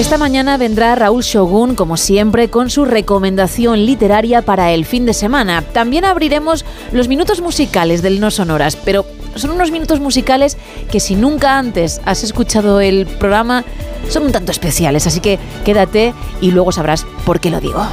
Esta mañana vendrá Raúl Shogun, como siempre, con su recomendación literaria para el fin de semana. También abriremos los minutos musicales del No Sonoras, pero son unos minutos musicales que si nunca antes has escuchado el programa, son un tanto especiales, así que quédate y luego sabrás por qué lo digo.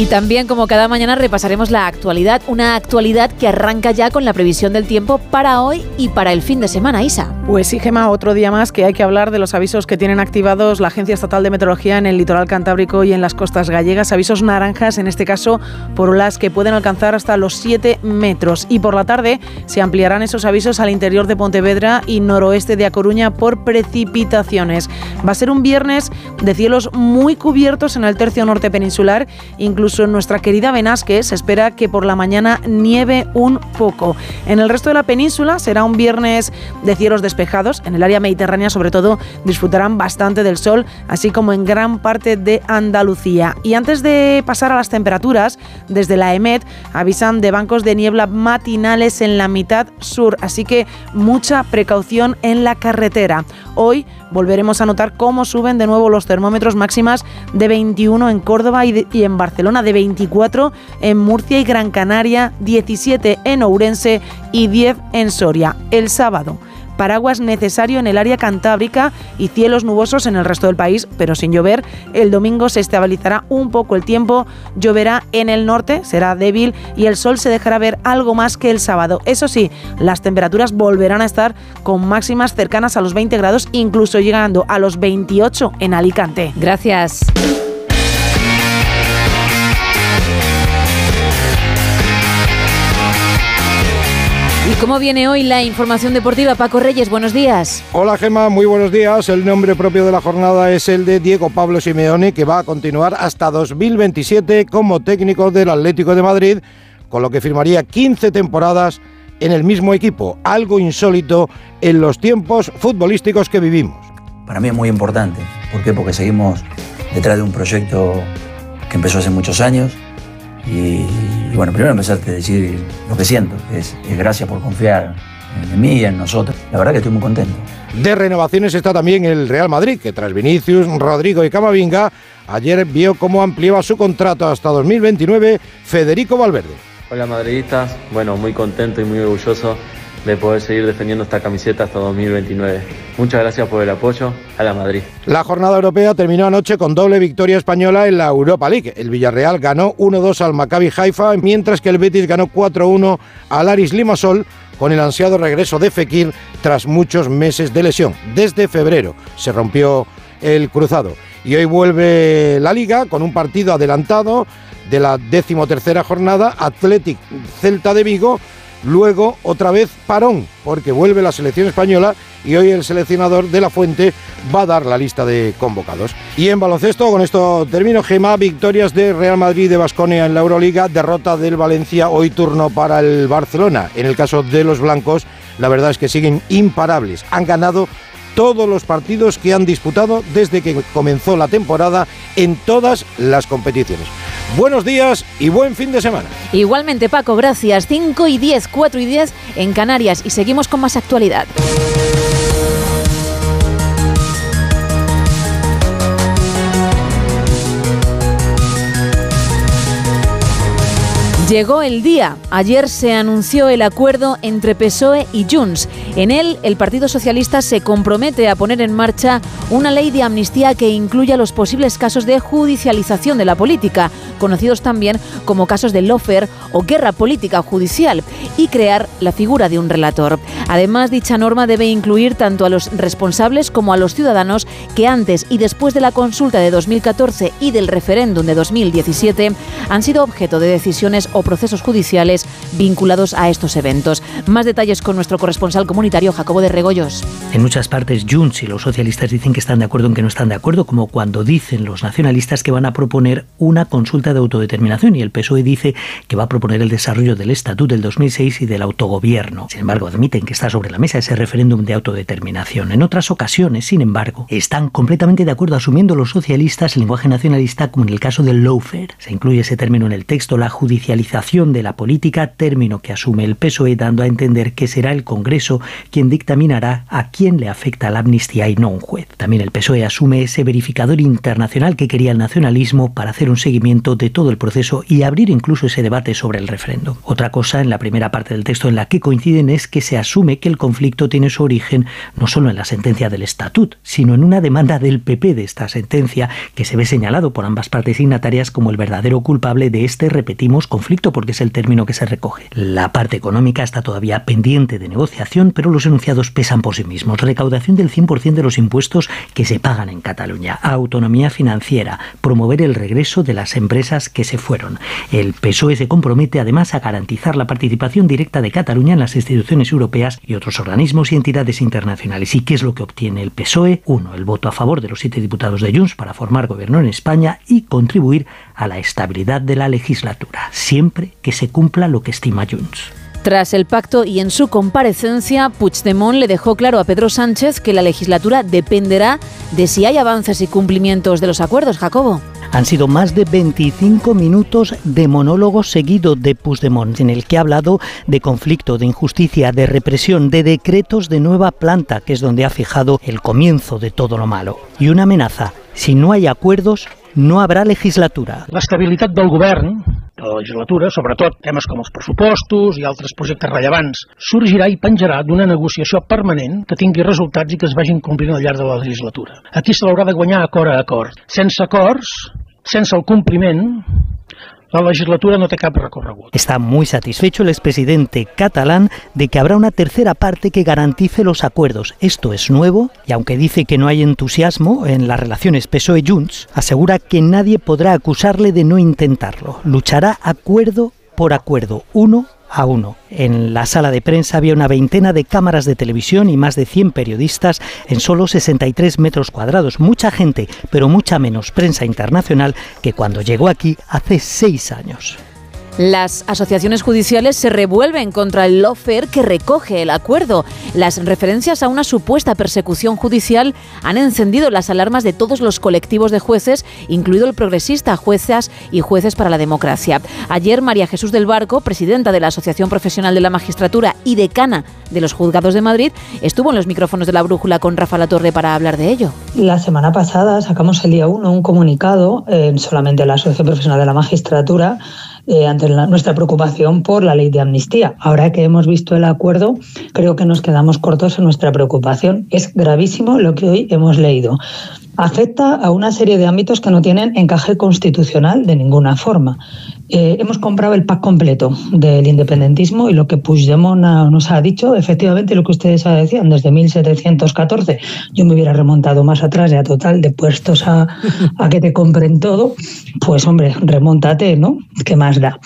Y también, como cada mañana, repasaremos la actualidad, una actualidad que arranca ya con la previsión del tiempo para hoy y para el fin de semana, Isa. Pues sí, Gema, otro día más que hay que hablar de los avisos que tienen activados la Agencia Estatal de Meteorología en el litoral cantábrico y en las costas gallegas. Avisos naranjas, en este caso, por olas que pueden alcanzar hasta los 7 metros. Y por la tarde se ampliarán esos avisos al interior de Pontevedra y noroeste de A Coruña por precipitaciones. Va a ser un viernes de cielos muy cubiertos en el tercio norte peninsular, incluso en nuestra querida Benasque se espera que por la mañana nieve un poco. En el resto de la península será un viernes de cielos despejados. En el área mediterránea, sobre todo, disfrutarán bastante del sol, así como en gran parte de Andalucía. Y antes de pasar a las temperaturas, desde la EMET avisan de bancos de niebla matinales en la mitad sur, así que mucha precaución en la carretera. Hoy volveremos a notar cómo suben de nuevo los termómetros máximas de 21 en Córdoba y, en Barcelona, de 24 en Murcia y Gran Canaria, 17 en Ourense y 10 en Soria. El sábado paraguas necesario en el área cantábrica y cielos nubosos en el resto del país, pero sin llover. El domingo se estabilizará un poco el tiempo, lloverá en el norte, será débil y el sol se dejará ver algo más que el sábado. Eso sí, las temperaturas volverán a estar con máximas cercanas a los 20 grados, incluso llegando a los 28 en Alicante. Gracias. Cómo viene hoy la información deportiva? Paco Reyes, buenos días. Hola Gema, muy buenos días. El nombre propio de la jornada es el de Diego Pablo Simeone, que va a continuar hasta 2027 como técnico del Atlético de Madrid, con lo que firmaría 15 temporadas en el mismo equipo, algo insólito en los tiempos futbolísticos que vivimos. Para mí es muy importante. ¿Por qué? Porque seguimos detrás de un proyecto que empezó hace muchos años y, bueno, primero empezarte a decir lo que siento, es, gracias por confiar en mí y en nosotros. La verdad que estoy muy contento. De renovaciones está también el Real Madrid, que tras Vinicius, Rodrigo y Camavinga, ayer vio cómo ampliaba su contrato hasta 2029 Federico Valverde. Hola madridistas, bueno, muy contento y muy orgulloso de poder seguir defendiendo esta camiseta hasta 2029. Muchas gracias por el apoyo a la Madrid. La jornada europea terminó anoche con doble victoria española en la Europa League. El Villarreal ganó 1-2 al Maccabi Haifa, mientras que el Betis ganó 4-1 al Aris Limassol con el ansiado regreso de Fekir tras muchos meses de lesión. Desde febrero se rompió el cruzado. Y hoy vuelve la liga con un partido adelantado de la decimotercera jornada, Athletic Celta de Vigo Luego, otra vez, parón, porque vuelve la selección española y hoy el seleccionador de la Fuente va a dar la lista de convocados. Y en baloncesto, con esto termino, Gema, victorias de Real Madrid de Basconia en la Euroliga, derrota del Valencia, hoy turno para el Barcelona. En el caso de los blancos, la verdad es que siguen imparables. Han ganado todos los partidos que han disputado desde que comenzó la temporada en todas las competiciones. Buenos días y buen fin de semana. Igualmente, Paco, gracias. 5 y 10, 4 y 10 en Canarias y seguimos con más actualidad. Llegó el día. Ayer se anunció el acuerdo entre PSOE y Junts. En él, el Partido Socialista se compromete a poner en marcha una ley de amnistía que incluya los posibles casos de judicialización de la política, conocidos también como casos de lofer o guerra política judicial, y crear la figura de un relator. Además, dicha norma debe incluir tanto a los responsables como a los ciudadanos que antes y después de la consulta de 2014 y del referéndum de 2017 han sido objeto de decisiones procesos judiciales vinculados a estos eventos. Más detalles con nuestro corresponsal comunitario Jacobo de Regoyos. En muchas partes Junts y los socialistas dicen que están de acuerdo en que no están de acuerdo, como cuando dicen los nacionalistas que van a proponer una consulta de autodeterminación y el PSOE dice que va a proponer el desarrollo del Estatuto del 2006 y del autogobierno. Sin embargo, admiten que está sobre la mesa ese referéndum de autodeterminación. En otras ocasiones, sin embargo, están completamente de acuerdo asumiendo los socialistas el lenguaje nacionalista como en el caso del lawfare. Se incluye ese término en el texto, la judicialización de la política, término que asume el PSOE dando a entender que será el Congreso quien dictaminará a quién le afecta la amnistía y no un juez. También el PSOE asume ese verificador internacional que quería el nacionalismo para hacer un seguimiento de todo el proceso y abrir incluso ese debate sobre el referéndum. Otra cosa en la primera parte del texto en la que coinciden es que se asume que el conflicto tiene su origen no solo en la sentencia del estatut, sino en una demanda del PP de esta sentencia que se ve señalado por ambas partes signatarias como el verdadero culpable de este, repetimos, conflicto porque es el término que se recoge. La parte económica está todavía pendiente de negociación, pero los enunciados pesan por sí mismos. Recaudación del 100% de los impuestos que se pagan en Cataluña, autonomía financiera, promover el regreso de las empresas que se fueron. El PSOE se compromete además a garantizar la participación directa de Cataluña en las instituciones europeas y otros organismos y entidades internacionales. ¿Y qué es lo que obtiene el PSOE? Uno, el voto a favor de los siete diputados de Junts para formar gobierno en España y contribuir a la estabilidad de la legislatura, siempre que se cumpla lo que estima Junts. Tras el pacto y en su comparecencia, Puigdemont le dejó claro a Pedro Sánchez que la legislatura dependerá de si hay avances y cumplimientos de los acuerdos, Jacobo. Han sido más de 25 minutos de monólogo seguido de Puigdemont, en el que ha hablado de conflicto, de injusticia, de represión, de decretos de nueva planta, que es donde ha fijado el comienzo de todo lo malo. Y una amenaza, si no hay acuerdos, no habrá legislatura. L'estabilitat del govern, de la legislatura, sobretot temes com els pressupostos i altres projectes rellevants, sorgirà i penjarà d'una negociació permanent que tingui resultats i que es vagin complint al llarg de la legislatura. Aquí se l'haurà de guanyar acord a acord. Sense acords, sense el compliment, la legislatura no té cap recorregut. Está muy satisfecho el expresidente catalán de que habrá una tercera parte que garantice los acuerdos. Esto es nuevo y aunque dice que no hay entusiasmo en las relaciones PSOE-Junts, asegura que nadie podrá acusarle de no intentarlo. Luchará acuerdo por acuerdo, uno a uno. En la sala de prensa había una veintena de cámaras de televisión y más de 100 periodistas en solo 63 metros cuadrados. Mucha gente, pero mucha menos prensa internacional que cuando llegó aquí hace seis años. Las asociaciones judiciales se revuelven contra el lawfare que recoge el acuerdo. Las referencias a una supuesta persecución judicial han encendido las alarmas de todos los colectivos de jueces, incluido el progresista, juezas y jueces para la democracia. Ayer María Jesús del Barco, presidenta de la Asociación Profesional de la Magistratura y decana de los Juzgados de Madrid, estuvo en los micrófonos de la Brújula con Rafa Latorre para hablar de ello. La semana pasada sacamos el día 1 un comunicado, eh, solamente la Asociación Profesional de la Magistratura, eh, ante nuestra preocupación por la ley de amnistía. Ahora que hemos visto el acuerdo, creo que nos quedamos cortos en nuestra preocupación. Es gravísimo lo que hoy hemos leído. Afecta a una serie de ámbitos que no tienen encaje constitucional de ninguna forma. Eh, hemos comprado el pack completo del independentismo y lo que Puigdemont nos ha dicho, efectivamente lo que ustedes decían, desde 1714, yo me hubiera remontado más atrás ya total, de puestos a, a que te compren todo, pues hombre, remóntate, ¿no? ¿Qué más da?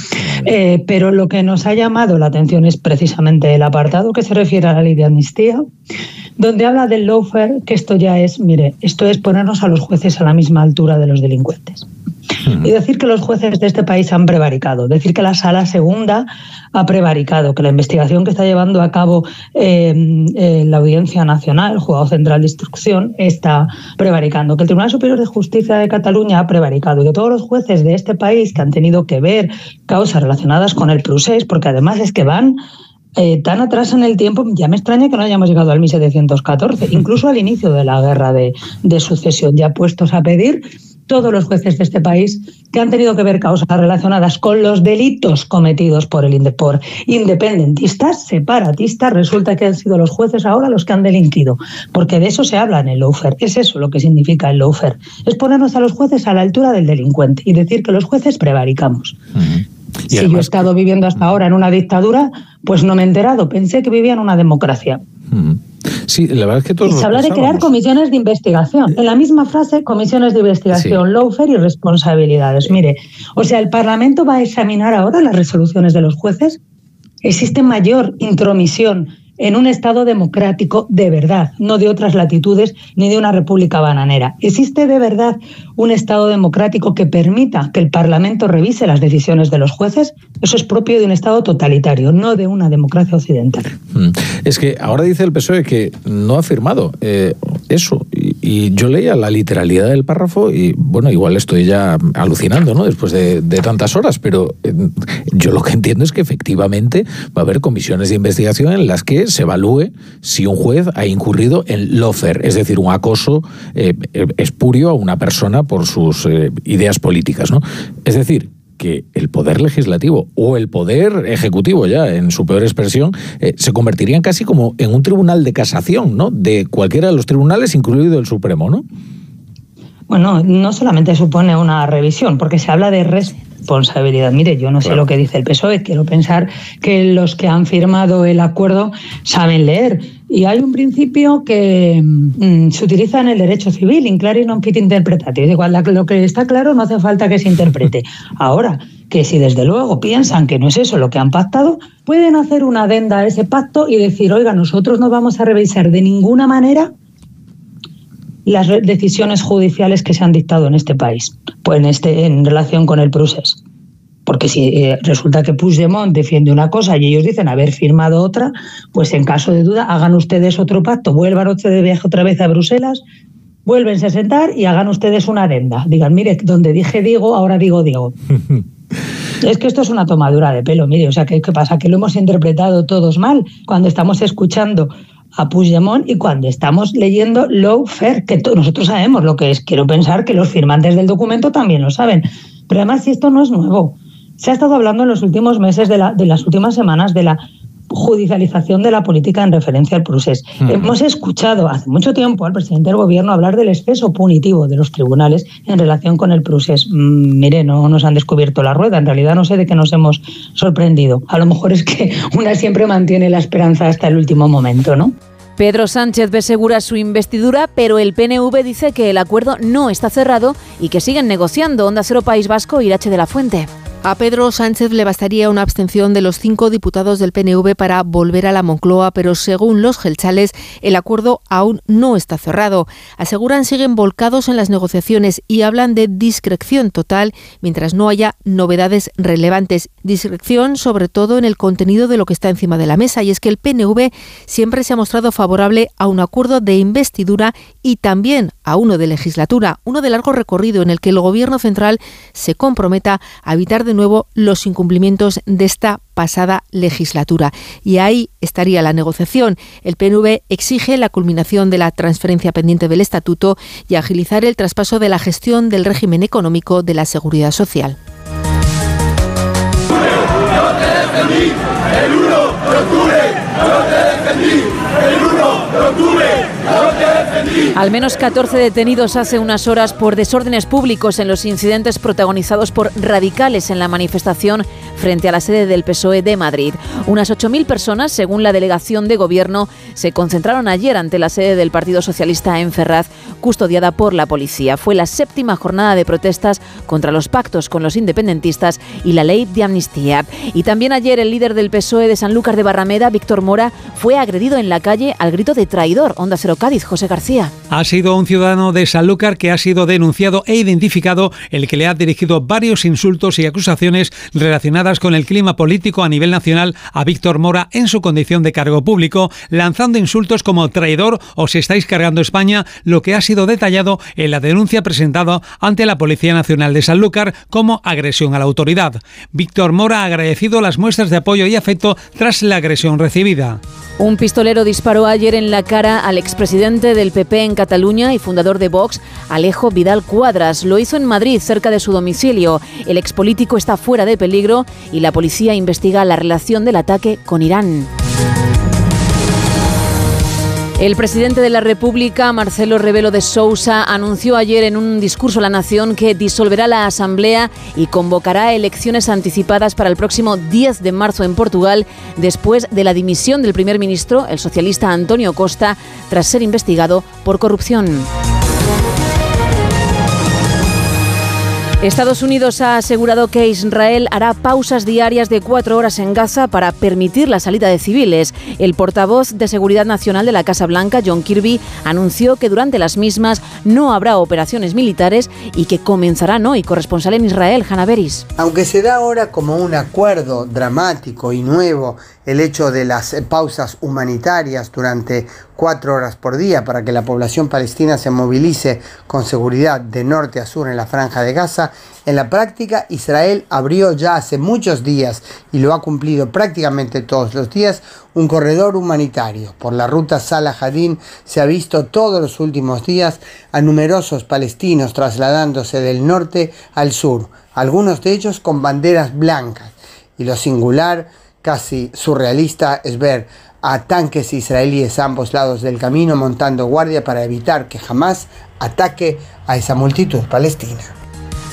Eh, pero lo que nos ha llamado la atención es precisamente el apartado que se refiere a la ley de amnistía, donde habla del lawfare, que esto ya es, mire, esto es ponernos a los jueces a la misma altura de los delincuentes. Y decir que los jueces de este país han prevaricado, decir que la sala segunda ha prevaricado, que la investigación que está llevando a cabo eh, la Audiencia Nacional, el Juzgado Central de Instrucción, está prevaricando, que el Tribunal Superior de Justicia de Cataluña ha prevaricado, y que todos los jueces de este país que han tenido que ver causas relacionadas con el procés, porque además es que van eh, tan atrás en el tiempo, ya me extraña que no hayamos llegado al 1714, incluso al inicio de la guerra de, de sucesión, ya puestos a pedir todos los jueces de este país que han tenido que ver causas relacionadas con los delitos cometidos por, el, por independentistas, separatistas, resulta que han sido los jueces ahora los que han delinquido, porque de eso se habla en el lawfare, es eso lo que significa el lawfare, es ponernos a los jueces a la altura del delincuente y decir que los jueces prevaricamos. Si yo he estado viviendo hasta ahora en una dictadura, pues no me he enterado. Pensé que vivía en una democracia. Sí, la verdad es que todos. Se habla de crear comisiones de investigación. En la misma frase, comisiones de investigación, lawfare y responsabilidades. Mire, o sea, el Parlamento va a examinar ahora las resoluciones de los jueces. Existe mayor intromisión en un Estado democrático de verdad, no de otras latitudes ni de una república bananera. ¿Existe de verdad un Estado democrático que permita que el Parlamento revise las decisiones de los jueces? Eso es propio de un Estado totalitario, no de una democracia occidental. Mm. Es que ahora dice el PSOE que no ha firmado eh, eso. Yo leía la literalidad del párrafo y, bueno, igual estoy ya alucinando, ¿no? Después de, tantas horas, pero eh, yo lo que entiendo es que efectivamente va a haber comisiones de investigación en las que se evalúe si un juez ha incurrido en lofer, es decir, un acoso eh, espurio a una persona por sus eh, ideas políticas. ¿no? Es decir, que el poder legislativo o el poder ejecutivo ya en su peor expresión eh, se convertirían casi como en un tribunal de casación, ¿no? De cualquiera de los tribunales, incluido el Supremo, ¿no? Bueno, no solamente supone una revisión, porque se habla de responsabilidad. Mire, yo no sé lo que dice el PSOE, quiero pensar que los que han firmado el acuerdo saben leer. Y hay un principio que mm, se utiliza en el derecho civil, in claris non fit interpretatio. Igual lo que está claro no hace falta que se interprete. Ahora, que si desde luego piensan que no es eso lo que han pactado, pueden hacer una adenda a ese pacto y decir, oiga, nosotros no vamos a revisar de ninguna manera las decisiones judiciales que se han dictado en este país, pues en, este, en relación con el proceso. Porque si eh, resulta que Puigdemont defiende una cosa y ellos dicen haber firmado otra, pues en caso de duda hagan ustedes otro pacto, vuelvan ustedes de viaje otra vez a Bruselas, vuélvense a sentar y hagan ustedes una adenda. Digan, mire, donde dije digo, ahora digo digo. es que esto es una tomadura de pelo, mire, o sea, ¿qué, ¿qué, pasa? Que lo hemos interpretado todos mal cuando estamos escuchando a Puigdemont y cuando estamos leyendo Fair, que nosotros sabemos lo que es. Quiero pensar que los firmantes del documento también lo saben. Pero además, si esto no es nuevo, se ha estado hablando en los últimos meses, de, la, de las últimas semanas, de la judicialización de la política en referencia al procés. Hemos escuchado hace mucho tiempo al presidente del gobierno hablar del exceso punitivo de los tribunales en relación con el procés. Mm, mire, no nos han descubierto la rueda, en realidad no sé de qué nos hemos sorprendido. A lo mejor es que una siempre mantiene la esperanza hasta el último momento, ¿no? Pedro Sánchez ve segura su investidura, pero el PNV dice que el acuerdo no está cerrado y que siguen negociando. Onda Cero País Vasco, Irache de la Fuente. A Pedro Sánchez le bastaría una abstención de los cinco diputados del PNV para volver a la Moncloa, pero según los gelchales, el acuerdo aún no está cerrado. Aseguran siguen volcados en las negociaciones y hablan de discreción total mientras no haya novedades relevantes. Discreción sobre todo en el contenido de lo que está encima de la mesa y es que el PNV siempre se ha mostrado favorable a un acuerdo de investidura y también a uno de legislatura, uno de largo recorrido en el que el Gobierno central se comprometa a evitar de nuevo los incumplimientos de esta pasada legislatura. Y ahí estaría la negociación. El PNV exige la culminación de la transferencia pendiente del estatuto y agilizar el traspaso de la gestión del régimen económico de la seguridad social. Al menos 14 detenidos hace unas horas por desórdenes públicos en los incidentes protagonizados por radicales en la manifestación frente a la sede del PSOE de Madrid. Unas 8.000 personas, según la delegación de gobierno, se concentraron ayer ante la sede del Partido Socialista en Ferraz, custodiada por la policía. Fue la séptima jornada de protestas contra los pactos con los independentistas y la ley de amnistía. Y también ayer el líder del PSOE de Sanlúcar de Barrameda, Víctor Mora, fue agredido en la calle al grito de traidor. Onda Cero Cádiz, José García. Ha sido un ciudadano de Sanlúcar que ha sido denunciado e identificado el que le ha dirigido varios insultos y acusaciones relacionadas con el clima político a nivel nacional a Víctor Mora en su condición de cargo público, lanzando insultos como traidor o si estáis cargando España, lo que ha sido detallado en la denuncia presentada ante la Policía Nacional de Sanlúcar como agresión a la autoridad. Víctor Mora ha agradecido las muestras de apoyo y afecto tras la agresión recibida. Un pistolero disparó ayer en la cara al expresidente del PP en Cataluña y fundador de Vox, Alejo Vidal Cuadras. Lo hizo en Madrid, cerca de su domicilio. El expolítico está fuera de peligro y la policía investiga la relación del ataque con Irán. El presidente de la República, Marcelo Rebelo de Sousa, anunció ayer en un discurso a la nación que disolverá la Asamblea y convocará elecciones anticipadas para el próximo 10 de marzo en Portugal, después de la dimisión del primer ministro, el socialista Antonio Costa, tras ser investigado por corrupción. Estados Unidos ha asegurado que Israel hará pausas diarias de cuatro horas en Gaza para permitir la salida de civiles. El portavoz de Seguridad Nacional de la Casa Blanca, John Kirby, anunció que durante las mismas no habrá operaciones militares y que comenzarán hoy. Corresponsal en Israel, Hanna Beris. Aunque se da ahora como un acuerdo dramático y nuevo el hecho de las pausas humanitarias durante cuatro horas por día para que la población palestina se movilice con seguridad de norte a sur en la franja de Gaza, en la práctica Israel abrió ya hace muchos días y lo ha cumplido prácticamente todos los días un corredor humanitario. Por la ruta Salah Hadin se ha visto todos los últimos días a numerosos palestinos trasladándose del norte al sur, algunos de ellos con banderas blancas. Y lo singular casi surrealista es ver a tanques israelíes a ambos lados del camino montando guardia para evitar que jamás ataque a esa multitud palestina.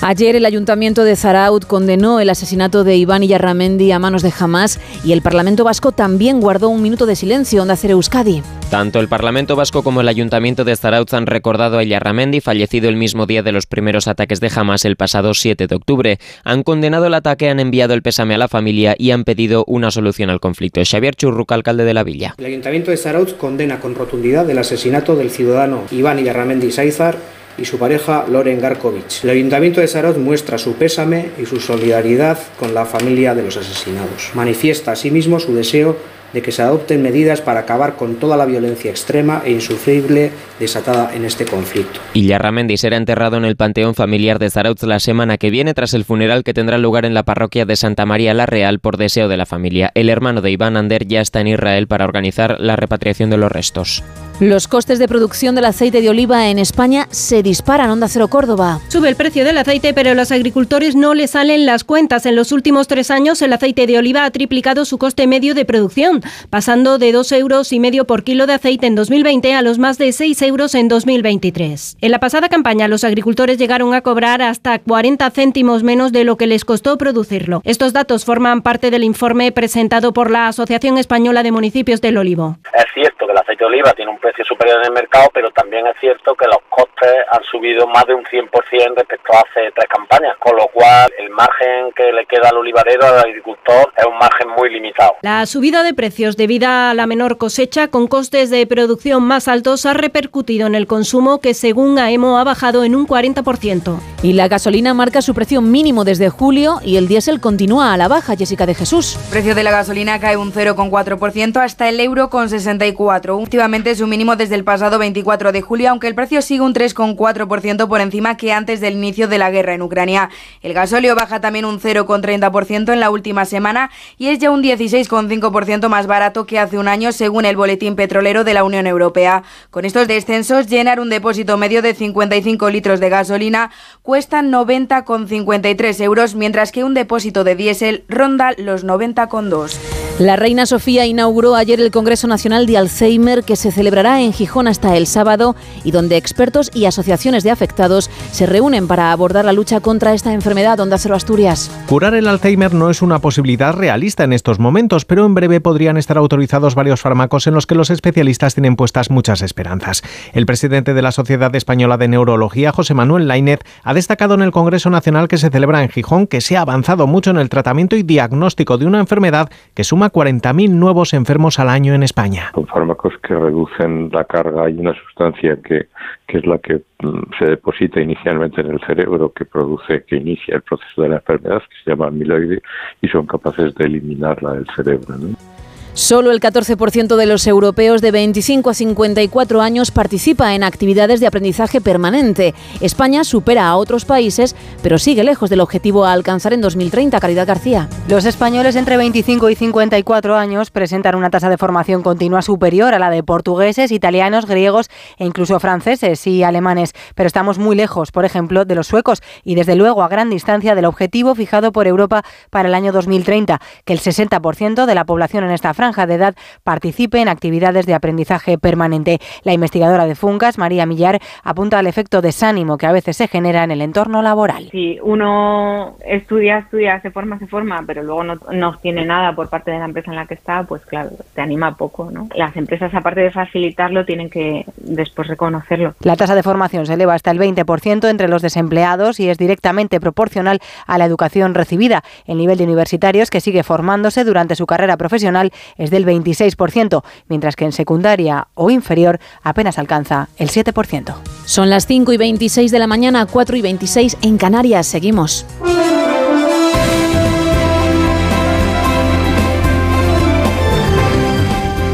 Ayer el ayuntamiento de Zaraut condenó el asesinato de Iván Iyarramendi a manos de Hamas y el Parlamento Vasco también guardó un minuto de silencio. Onda Cero Euskadi. Tanto el Parlamento Vasco como el Ayuntamiento de Zarautz han recordado a Iyarramendi, fallecido el mismo día de los primeros ataques de Hamas el pasado 7 de octubre. Han condenado el ataque, han enviado el pésame a la familia y han pedido una solución al conflicto. Xavier Churruca, alcalde de la villa. El Ayuntamiento de Zarautz condena con rotundidad el asesinato del ciudadano Iván Iyarramendi Saizar y su pareja Loren Garkovich. El Ayuntamiento de Zarauz muestra su pésame y su solidaridad con la familia de los asesinados. Manifiesta asimismo su deseo de que se adopten medidas para acabar con toda la violencia extrema e insufrible desatada en este conflicto. Iyarramendi será enterrado en el Panteón Familiar de Zarautz la semana que viene tras el funeral que tendrá lugar en la parroquia de Santa María la Real por deseo de la familia. El hermano de Iván Ander ya está en Israel para organizar la repatriación de los restos. Los costes de producción del aceite de oliva en España se disparan. Onda Cero Córdoba. Sube el precio del aceite, pero a los agricultores no les salen las cuentas. En los últimos tres años, el aceite de oliva ha triplicado su coste medio de producción, pasando de dos euros y medio por kilo de aceite en 2020 a los más de 6 euros en 2023. En la pasada campaña, los agricultores llegaron a cobrar hasta 40 céntimos menos de lo que les costó producirlo. Estos datos forman parte del informe presentado por la Asociación Española de Municipios del Olivo. Es cierto que el aceite de oliva tiene un precio superior en el mercado, pero también es cierto que los costes han subido más de un 100% respecto a hace tres campañas, con lo cual el margen que le queda al olivarero, al agricultor, es un margen muy limitado. La subida de precios debida a la menor cosecha con costes de producción más altos ha repercutido en el consumo que según AEMO ha bajado en un 40%. Y la gasolina marca su precio mínimo desde julio y el diésel continúa a la baja, Jessica de Jesús. El precio de la gasolina cae un 0,4% hasta el euro con 64. Últimamente su mínimo desde el pasado 24 de julio, aunque el precio sigue un 3,4% por encima que antes del inicio de la guerra en Ucrania. El gasóleo baja también un 0,30% en la última semana y es ya un 16,5% más barato que hace un año, según el boletín petrolero de la Unión Europea. Con estos descensos, llenar un depósito medio de 55 litros de gasolina cuesta 90,53 euros, mientras que un depósito de diésel ronda los 90,2. La reina Sofía inauguró ayer el Congreso Nacional de Alzheimer que se celebrará en Gijón hasta el sábado y donde expertos y asociaciones de afectados se reúnen para abordar la lucha contra esta enfermedad. Onda Cero Asturias. Curar el Alzheimer no es una posibilidad realista en estos momentos, pero en breve podrían estar autorizados varios fármacos en los que los especialistas tienen puestas muchas esperanzas. El presidente de la Sociedad Española de Neurología, José Manuel Lainez, ha destacado en el Congreso Nacional que se celebra en Gijón que se ha avanzado mucho en el tratamiento y diagnóstico de una enfermedad que suma 40.000 nuevos enfermos al año en España. Fármacos que reducen la carga y una sustancia que, que es la que mm, se deposita inicialmente en el cerebro, que produce, que inicia el proceso de la enfermedad, que se llama amiloide, y son capaces de eliminarla del cerebro. ¿no? Solo el 14% de los europeos de 25 a 54 años participa en actividades de aprendizaje permanente. España supera a otros países, pero sigue lejos del objetivo a alcanzar en 2030. Caridad García. Los españoles entre 25 y 54 años presentan una tasa de formación continua superior a la de portugueses, italianos, griegos e incluso franceses y alemanes, pero estamos muy lejos, por ejemplo, de los suecos y desde luego a gran distancia del objetivo fijado por Europa para el año 2030, que el 60% de la población en esta franja de edad participe en actividades de aprendizaje permanente. La investigadora de FUNCAS, María Millar, apunta al efecto desánimo que a veces se genera en el entorno laboral. Si uno estudia, estudia, se forma, se forma, pero luego no, no obtiene nada por parte de la empresa en la que está, pues claro, te anima poco, ¿no? Las empresas, aparte de facilitarlo, tienen que después reconocerlo. La tasa de formación se eleva hasta el 20% entre los desempleados y es directamente proporcional a la educación recibida. El nivel de universitarios que sigue formándose durante su carrera profesional es del 26%, mientras que en secundaria o inferior apenas alcanza el 7%. Son las 5 y 26 de la mañana, 4 y 26 en Canarias. Seguimos.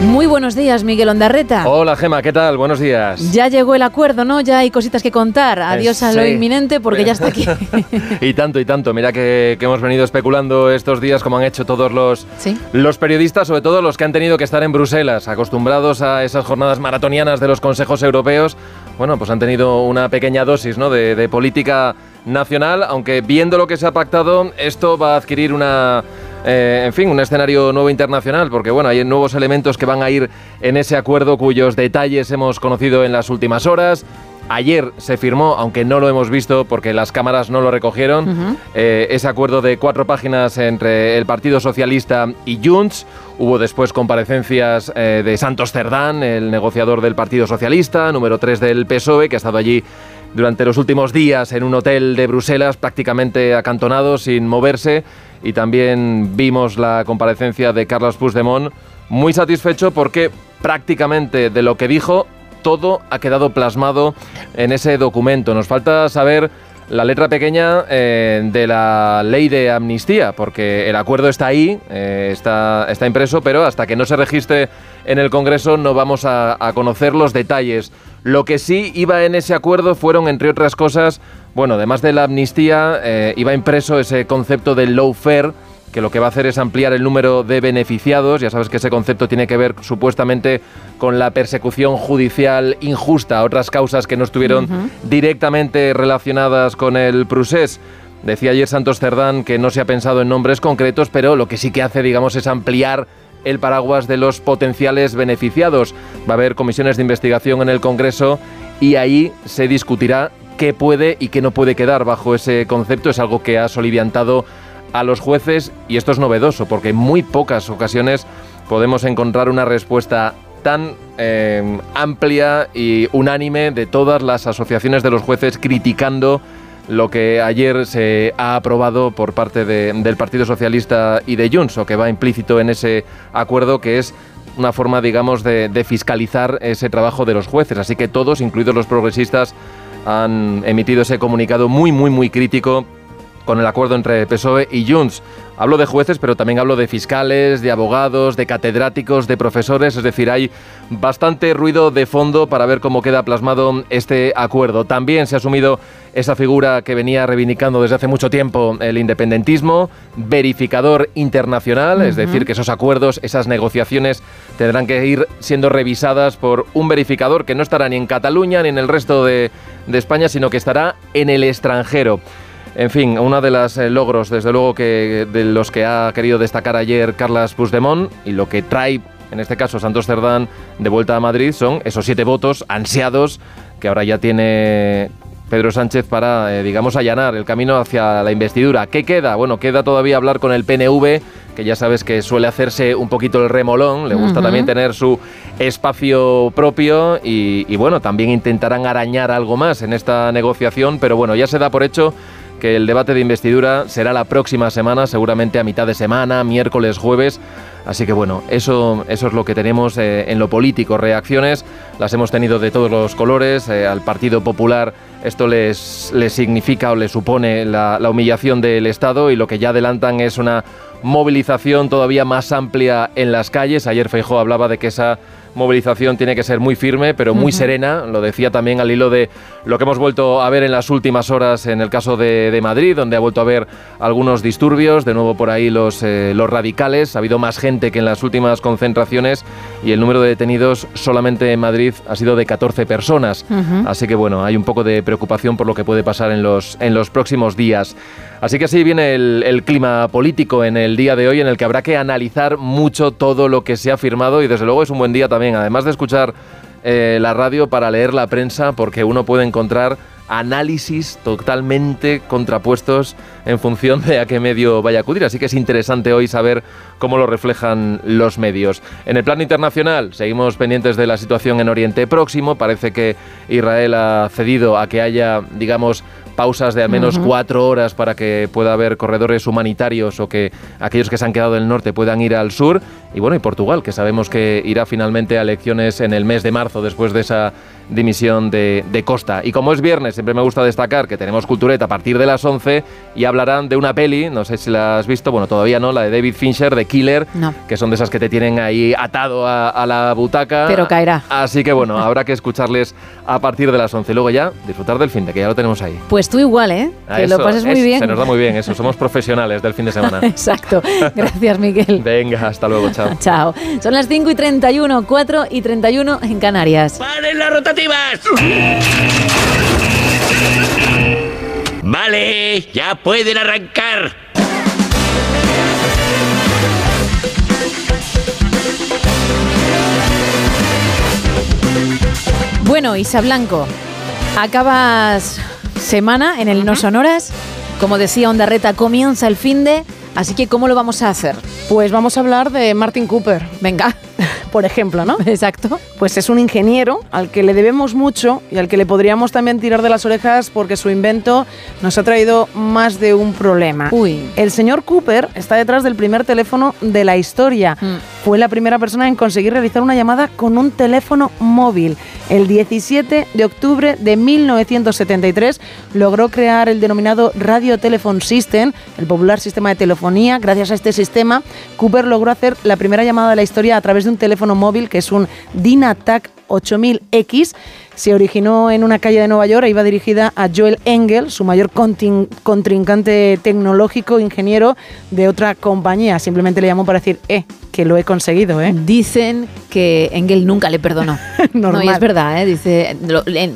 Muy buenos días, Miguel Ondarreta. Hola, Gema, ¿qué tal? Buenos días. Ya llegó el acuerdo, ¿no? Ya hay cositas que contar. Adiós a lo inminente porque ya está aquí. y tanto, y tanto. Mira que, que hemos venido especulando estos días, como han hecho todos los, Sí. los periodistas, sobre todo los que han tenido que estar en Bruselas, acostumbrados a esas jornadas maratonianas de los consejos europeos. Bueno, pues han tenido una pequeña dosis ¿no? de, de política nacional, aunque viendo lo que se ha pactado, esto va a adquirir una. Eh, en fin, un escenario nuevo internacional, porque bueno, hay nuevos elementos que van a ir en ese acuerdo cuyos detalles hemos conocido en las últimas horas. Ayer se firmó, aunque no lo hemos visto porque las cámaras no lo recogieron, eh, ese acuerdo de cuatro páginas entre el Partido Socialista y Junts. Hubo después comparecencias eh, de Santos Cerdán, el negociador del Partido Socialista, número 3 del PSOE, que ha estado allí durante los últimos días en un hotel de Bruselas, prácticamente acantonado, sin moverse. Y también vimos la comparecencia de Carlos Puigdemont, muy satisfecho porque prácticamente de lo que dijo, todo ha quedado plasmado en ese documento. Nos falta saber la letra pequeña eh, de la ley de amnistía, porque el acuerdo está ahí, eh, está, está impreso, pero hasta que no se registre en el Congreso no vamos a, a conocer los detalles. Lo que sí iba en ese acuerdo fueron, entre otras cosas, bueno, además de la amnistía, eh, iba impreso ese concepto del lawfare, que lo que va a hacer es ampliar el número de beneficiados. Ya sabes que ese concepto tiene que ver supuestamente con la persecución judicial injusta, otras causas que no estuvieron directamente relacionadas con el procés. Decía ayer Santos Cerdán que no se ha pensado en nombres concretos, pero lo que sí que hace, digamos, es ampliar el paraguas de los potenciales beneficiados. Va a haber comisiones de investigación en el Congreso y ahí se discutirá qué puede y qué no puede quedar bajo ese concepto. Es algo que ha soliviantado a los jueces y esto es novedoso porque en muy pocas ocasiones podemos encontrar una respuesta tan eh, amplia y unánime de todas las asociaciones de los jueces criticando lo que ayer se ha aprobado por parte de- del Partido Socialista y de Junts, o que va implícito en ese acuerdo, que es una forma, digamos, de fiscalizar ese trabajo de los jueces. Así que todos, incluidos los progresistas, han emitido ese comunicado muy, muy, muy crítico con el acuerdo entre PSOE y Junts. Hablo de jueces, pero también hablo de fiscales, de abogados, de catedráticos, de profesores, es decir, hay bastante ruido de fondo para ver cómo queda plasmado este acuerdo. También se ha asumido esa figura que venía reivindicando desde hace mucho tiempo el independentismo, verificador internacional, es decir, que esos acuerdos, esas negociaciones tendrán que ir siendo revisadas por un verificador que no estará ni en Cataluña ni en el resto de, de España, sino que estará en el extranjero. En fin, uno de los eh, logros, desde luego, que de los que ha querido destacar ayer Carlas Puigdemont y lo que trae, en este caso, Santos Cerdán de vuelta a Madrid son esos siete votos ansiados que ahora ya tiene Pedro Sánchez para, eh, digamos, allanar el camino hacia la investidura. ¿Qué queda? Bueno, queda todavía hablar con el PNV, que ya sabes que suele hacerse un poquito el remolón, le gusta también tener su espacio propio y, y, bueno, también intentarán arañar algo más en esta negociación, pero bueno, ya se da por hecho que el debate de investidura será la próxima semana, seguramente a mitad de semana, miércoles, jueves. Así que bueno, eso, eso es lo que tenemos eh, en lo político. Reacciones las hemos tenido de todos los colores. eh, al Partido Popular esto les, les significa o les supone la, la humillación del Estado y lo que ya adelantan es una movilización todavía más amplia en las calles. Ayer Feijóo hablaba de que esa movilización tiene que ser muy firme, pero muy serena. Lo decía también al hilo de lo que hemos vuelto a ver en las últimas horas en el caso de, de Madrid, donde ha vuelto a haber algunos disturbios. De nuevo por ahí los, eh, los radicales. Ha habido más gente que en las últimas concentraciones y el número de detenidos solamente en Madrid ha sido de 14 personas. Así que bueno, hay un poco de preocupación por lo que puede pasar en los, en los próximos días. Así que así viene el, clima político en el día de hoy en el que habrá que analizar mucho todo lo que se ha firmado y desde luego es un buen día también, además de escuchar eh, la radio para leer la prensa porque uno puede encontrar análisis totalmente contrapuestos en función de a qué medio vaya a acudir. Así que es interesante hoy saber cómo lo reflejan los medios. En el plano internacional, seguimos pendientes de la situación en Oriente Próximo. Parece que Israel ha cedido a que haya, digamos, pausas de al menos cuatro horas para que pueda haber corredores humanitarios o que aquellos que se han quedado en el norte puedan ir al sur. Y bueno, y Portugal, que sabemos que irá finalmente a elecciones en el mes de marzo después de esa dimisión de, Costa. Y como es viernes, siempre me gusta destacar que tenemos Cultureta a partir de las 11 y hablarán de una peli, no sé si la has visto, bueno, todavía no, la de David Fincher, de Killer, que son de esas que te tienen ahí atado a, la butaca. Pero caerá. Así que bueno, habrá que escucharles a partir de las 11. Luego ya disfrutar del fin de que ya lo tenemos ahí. Pues tú igual, ¿eh? Ah, que lo pases muy bien. Se nos da muy bien eso, somos profesionales del fin de semana. Exacto. Gracias, Miguel. Venga, hasta luego, chao. chao. Son las 5 y 31, 4 y 31 en Canarias. ¡Paren las Vale, ya pueden arrancar. Bueno, Isa Blanco, acabas semana en el No Sonoras. Como decía Ondarreta, comienza el fin de. Así que, ¿cómo lo vamos a hacer? Pues vamos a hablar de Martin Cooper. Venga. Por ejemplo, ¿no? Exacto. Pues es un ingeniero al que le debemos mucho y al que le podríamos también tirar de las orejas porque su invento nos ha traído más de un problema. Uy. El señor Cooper está detrás del primer teléfono de la historia. Mm. Fue la primera persona en conseguir realizar una llamada con un teléfono móvil. El 17 de octubre de 1973 logró crear el denominado Radio Telephone System, el popular sistema de telefonía. Gracias a este sistema, Cooper logró hacer la primera llamada de la historia a través de un teléfono móvil que es un Dynatac 8000X. Se originó en una calle de Nueva York e iba dirigida a Joel Engel, su mayor contrincante tecnológico, ingeniero de otra compañía. Simplemente le llamó para decir, eh, que lo he conseguido, ¿eh? Dicen que Engel nunca le perdonó. no, y es verdad, ¿eh? Dice,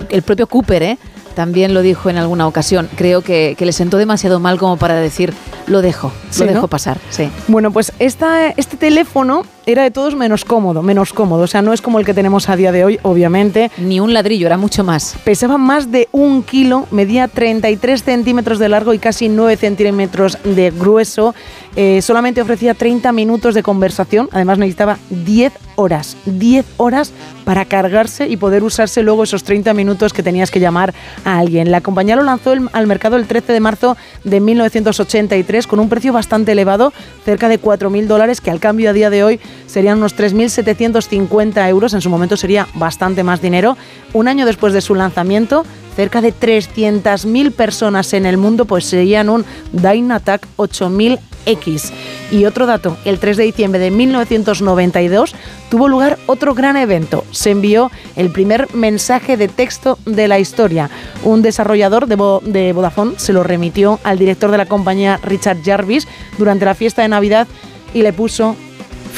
el propio Cooper, ¿eh? También lo dijo en alguna ocasión. Creo que, le sentó demasiado mal como para decir, lo dejo, lo dejo pasar. Sí. Bueno, pues esta, este teléfono era de todos menos cómodo, menos cómodo. O sea, no es como el que tenemos a día de hoy, obviamente. Ni un ladrillo, era mucho más. Pesaba más de un kilo, medía 33 centímetros de largo y casi 9 centímetros de grueso. Eh, solamente ofrecía 30 minutos de conversación. Además, necesitaba 10 horas. 10 horas para cargarse y poder usarse luego esos 30 minutos que tenías que llamar a alguien. La compañía lo lanzó al mercado el 13 de marzo de 1983 con un precio bastante elevado, cerca de 4.000 dólares, que al cambio a día de hoy serían unos 3.750 euros, en su momento sería bastante más dinero. Un año después de su lanzamiento, cerca de 300.000 personas en el mundo poseían un Dynatac 8000X. Y otro dato, el 3 de diciembre de 1992 tuvo lugar otro gran evento. Se envió el primer mensaje de texto de la historia. Un desarrollador de, de Vodafone se lo remitió al director de la compañía Richard Jarvis durante la fiesta de Navidad y le puso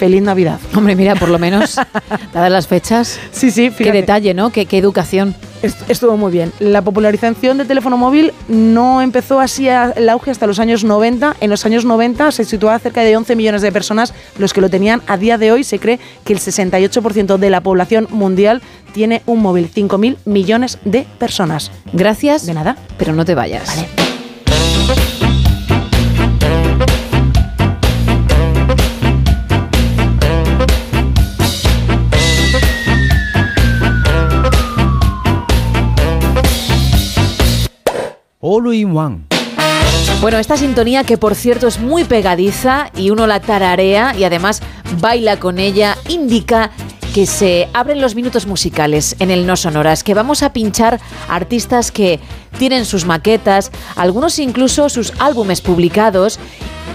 feliz Navidad. Hombre, mira, por lo menos, dadas las fechas. Sí, sí, Qué detalle, ¿no? Qué, qué educación. Estuvo muy bien. La popularización del teléfono móvil no empezó así el auge hasta los años 90. En los años 90 se situaba cerca de 11 millones de personas los que lo tenían. A día de hoy se cree que el 68% de la población mundial tiene un móvil. 5.000 millones de personas. Gracias. De nada. Pero no te vayas. Vale. All in One. Bueno, esta sintonía que por cierto es muy pegadiza y uno la tararea y además baila con ella, indica que se abren los minutos musicales en el No Sonoras, que vamos a pinchar artistas que tienen sus maquetas, algunos incluso sus álbumes publicados,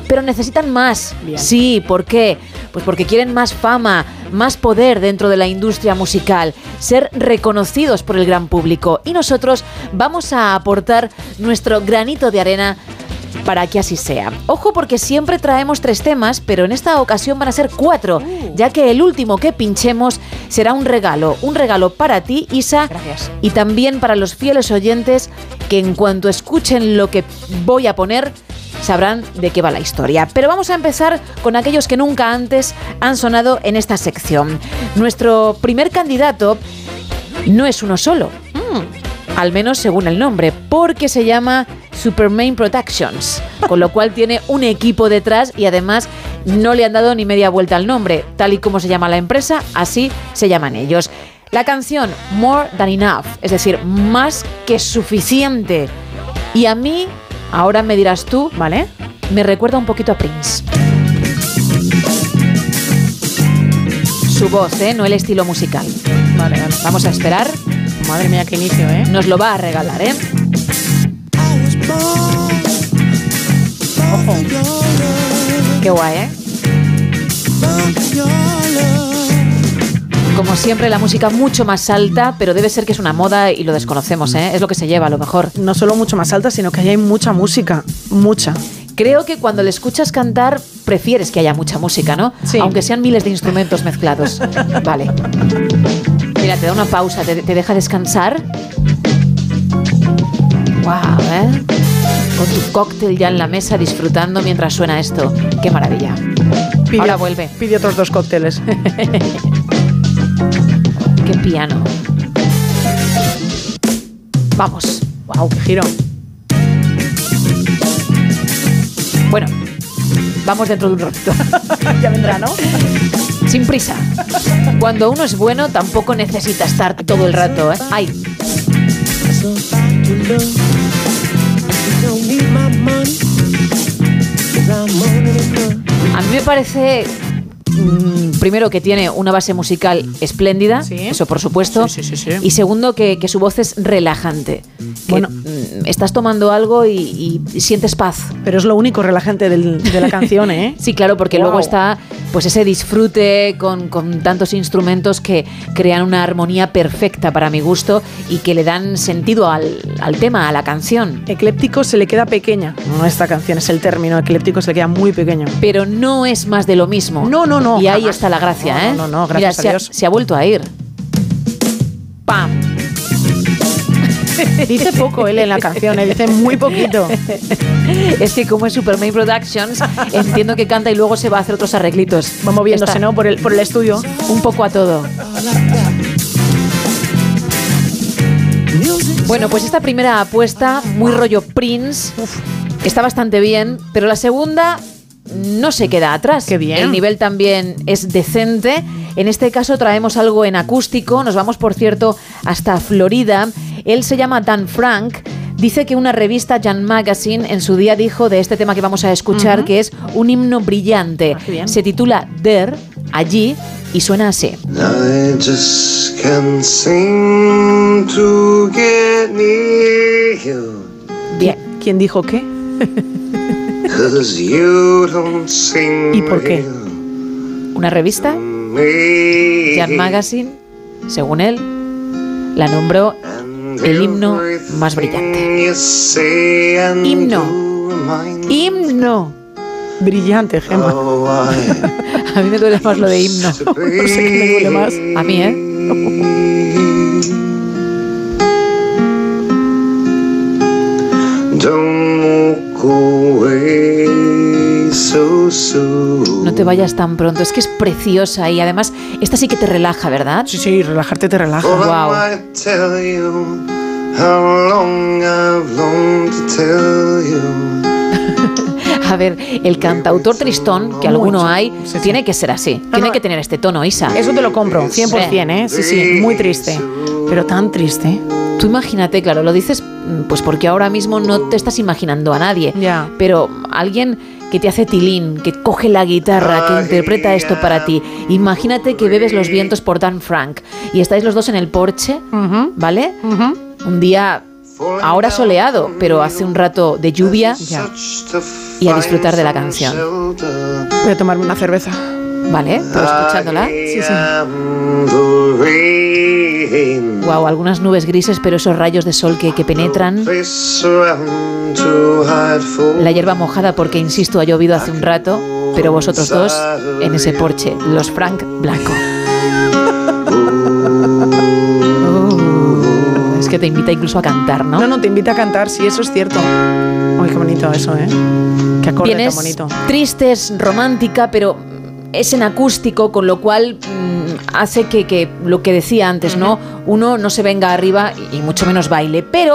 pero necesitan más. Sí, ¿por qué? Pues porque quieren más fama, más poder dentro de la industria musical, ser reconocidos por el gran público. Y nosotros vamos a aportar nuestro granito de arena para que así sea. Ojo porque siempre traemos tres temas, pero en esta ocasión van a ser cuatro, ya que el último que pinchemos será un regalo, un regalo para ti, Isa, y también para los fieles oyentes que en cuanto escuchen lo que voy a poner, sabrán de qué va la historia. Pero vamos a empezar con aquellos que nunca antes han sonado en esta sección. Nuestro primer candidato no es uno solo, mm, al menos según el nombre, porque se llama Supermain Productions, con lo cual tiene un equipo detrás y además no le han dado ni media vuelta al nombre, tal y como se llama la empresa, así se llaman ellos. La canción More Than Enough, es decir, más que suficiente. Y a mí, ahora me dirás tú, ¿vale? Me recuerda un poquito a Prince. Su voz, ¿eh? No el estilo musical. Vale, vale. Vamos a esperar. Madre mía, qué inicio, ¿eh? Nos lo va a regalar, ¿eh? Ojo. Qué guay, ¿eh? Como siempre, la música mucho más alta, pero debe ser que es una moda y lo desconocemos, ¿eh? Es lo que se lleva a lo mejor. No solo mucho más alta, sino que hay mucha música. Mucha. Creo que cuando le escuchas cantar, prefieres que haya mucha música, ¿no? Sí. Aunque sean miles de instrumentos mezclados. Vale. Mira, te da una pausa, te, te deja descansar. Wow, ¿eh? Con tu cóctel ya en la mesa disfrutando mientras suena esto. Qué maravilla. Pide- Ahora vuelve. Pide otros dos cócteles. Qué piano. Vamos. wow, qué giro. Bueno, vamos dentro de un ratito. ya vendrá, ¿no? Sin prisa. Cuando uno es bueno, tampoco necesita estar todo el rato, ¿eh? Ay, a mí me parece mm, primero que tiene una base musical espléndida, eso por supuesto, y segundo que, que su voz es relajante. Bueno. Estás tomando algo y, y sientes paz. Pero es lo único relajante del- de la canción, ¿eh? Sí, claro, porque Wow. luego está pues ese disfrute con, con tantos instrumentos que crean una armonía perfecta para mi gusto y que le dan sentido al, al tema, a la canción. Ecléptico se le queda pequeña. No esta canción es el término. Ecléptico se le queda muy pequeño. Pero no es más de lo mismo. No, no, no. Y ahí está la gracia, No, ¿eh? No, no, no, Mira, gracias se a ha- Dios. se ha vuelto a ir. ¡Pam! Dice poco él en la canción, ¿eh? dice muy poquito. Es que como es Superman Productions, entiendo que canta y luego se va a hacer otros arreglitos. Va moviéndose, Está ¿no? Por el, por el estudio. Un poco a todo. Bueno, pues esta primera apuesta, muy rollo Prince, está bastante bien, pero la segunda no se queda atrás. Qué bien. El nivel también es decente. En este caso traemos algo en acústico. Nos vamos, por cierto, hasta Florida. Él se llama Dan Frank. Dice que una revista, Jan Magazine, en su día dijo de este tema que vamos a escuchar que es un himno brillante. Ah, qué bien. Se titula There, allí, y suena así. I just can't seem to get near you. Bien. ¿Quién dijo qué? ¿Y por qué? Una revista, me. Jan Magazine, según él, la nombró el himno más brillante. You say and Himno. Himno. Brillante, Gemma. Oh, I A mí me duele más lo de himno. No sé qué me duele más. A mí, ¿eh? don't walk away. No te vayas tan pronto. Es que es preciosa y además esta sí que te relaja, ¿verdad? Sí, sí, relajarte te relaja. I Wow. A ver, el cantautor tristón, que alguno hay, tiene que ser así. Tiene no. que tener este tono, Isa. Eso te lo compro, 100%, ¿eh? Sí, sí, muy triste. Pero tan triste. Tú imagínate, claro, lo dices mm, pues porque ahora mismo no te estás imaginando a nadie. Ya. Pero alguien que te hace tilín, que coge la guitarra, que interpreta esto para ti. Imagínate que bebes los vientos por Dan Frank y estáis los dos en el porche, ¿vale? Un día ahora soleado, pero hace un rato de lluvia y a disfrutar de la canción. Voy a tomarme una cerveza. ¿Vale? Pero escuchándola. Sí, sí. Wow, algunas nubes grises, pero esos rayos de sol que, que penetran. La hierba mojada porque, insisto, ha llovido hace un rato, pero vosotros dos en ese porche, los Frank Blanco. Oh, es que te invita incluso a cantar, ¿no? No, no, te invita a cantar, sí, eso es cierto. Uy, qué bonito eso, ¿eh? Qué acorde Vienes tan bonito. triste, es romántica, pero es en acústico, con lo cual mm, hace que, que lo que decía antes, ¿no? Uno no se venga arriba y, y mucho menos baile. Pero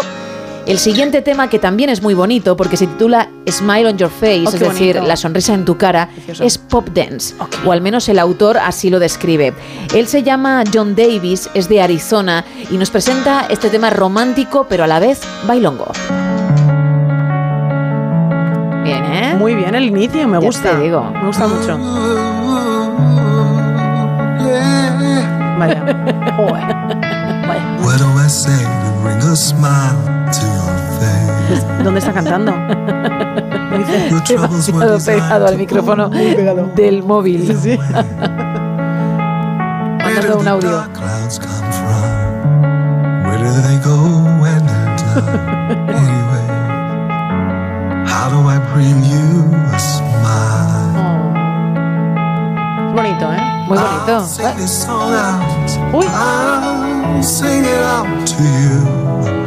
el siguiente tema, que también es muy bonito, porque se titula Smile on Your Face, Oh, es decir, bonito. la sonrisa en tu cara, Precioso. es pop dance, o al menos el autor así lo describe. Él se llama John Davis, es de Arizona y nos presenta este tema romántico, pero a la vez bailongo. Bien, ¿eh? Muy bien el inicio, me Ya gusta. te digo. Me gusta mucho. Vaya. Joder. Vaya. What do I say to bring a smile to your face? ¿Dónde está cantando? Demasiado pegado al micrófono del móvil. Where Mandando do un audio. Where do they go when they're done? anyway, how do I bring you a smile? Bonito, ¿eh? Muy bonito. Uy.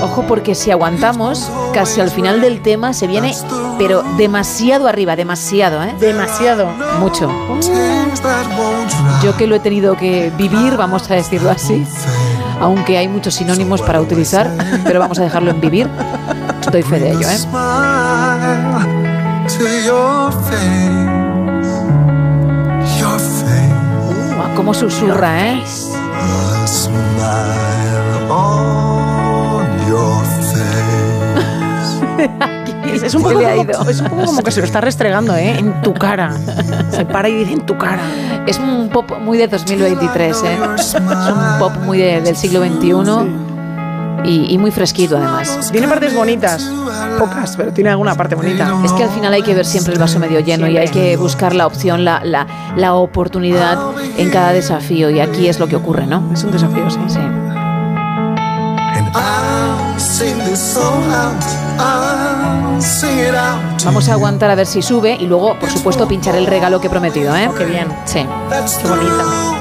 Ojo porque si aguantamos, casi al final del tema se viene, pero demasiado arriba, demasiado, ¿eh? Demasiado. Mucho. Yo que lo he tenido que vivir, vamos a decirlo así, aunque hay muchos sinónimos para utilizar, pero vamos a dejarlo en vivir. Doy fe de ello, ¿eh? Cómo susurra, ¿eh? A smile on your face. Es, un poco como, ido. es un poco como que se lo está restregando, ¿eh? En tu cara. Se para y dice en tu cara. Es un pop muy de 2023, ¿eh? Es un pop muy de- del siglo XXI y, y muy fresquito además. Tiene partes bonitas. Pocas, pero tiene alguna parte bonita. Es que al final hay que ver siempre el vaso medio lleno y hay que buscar la opción, la, la, la oportunidad en cada desafío y aquí es lo que ocurre, ¿no? Es un desafío, sí. Sí. Vamos a aguantar a ver si sube y luego, por supuesto, pinchar el regalo que he prometido, ¿eh? Oh, qué bien. Sí. Qué bonita.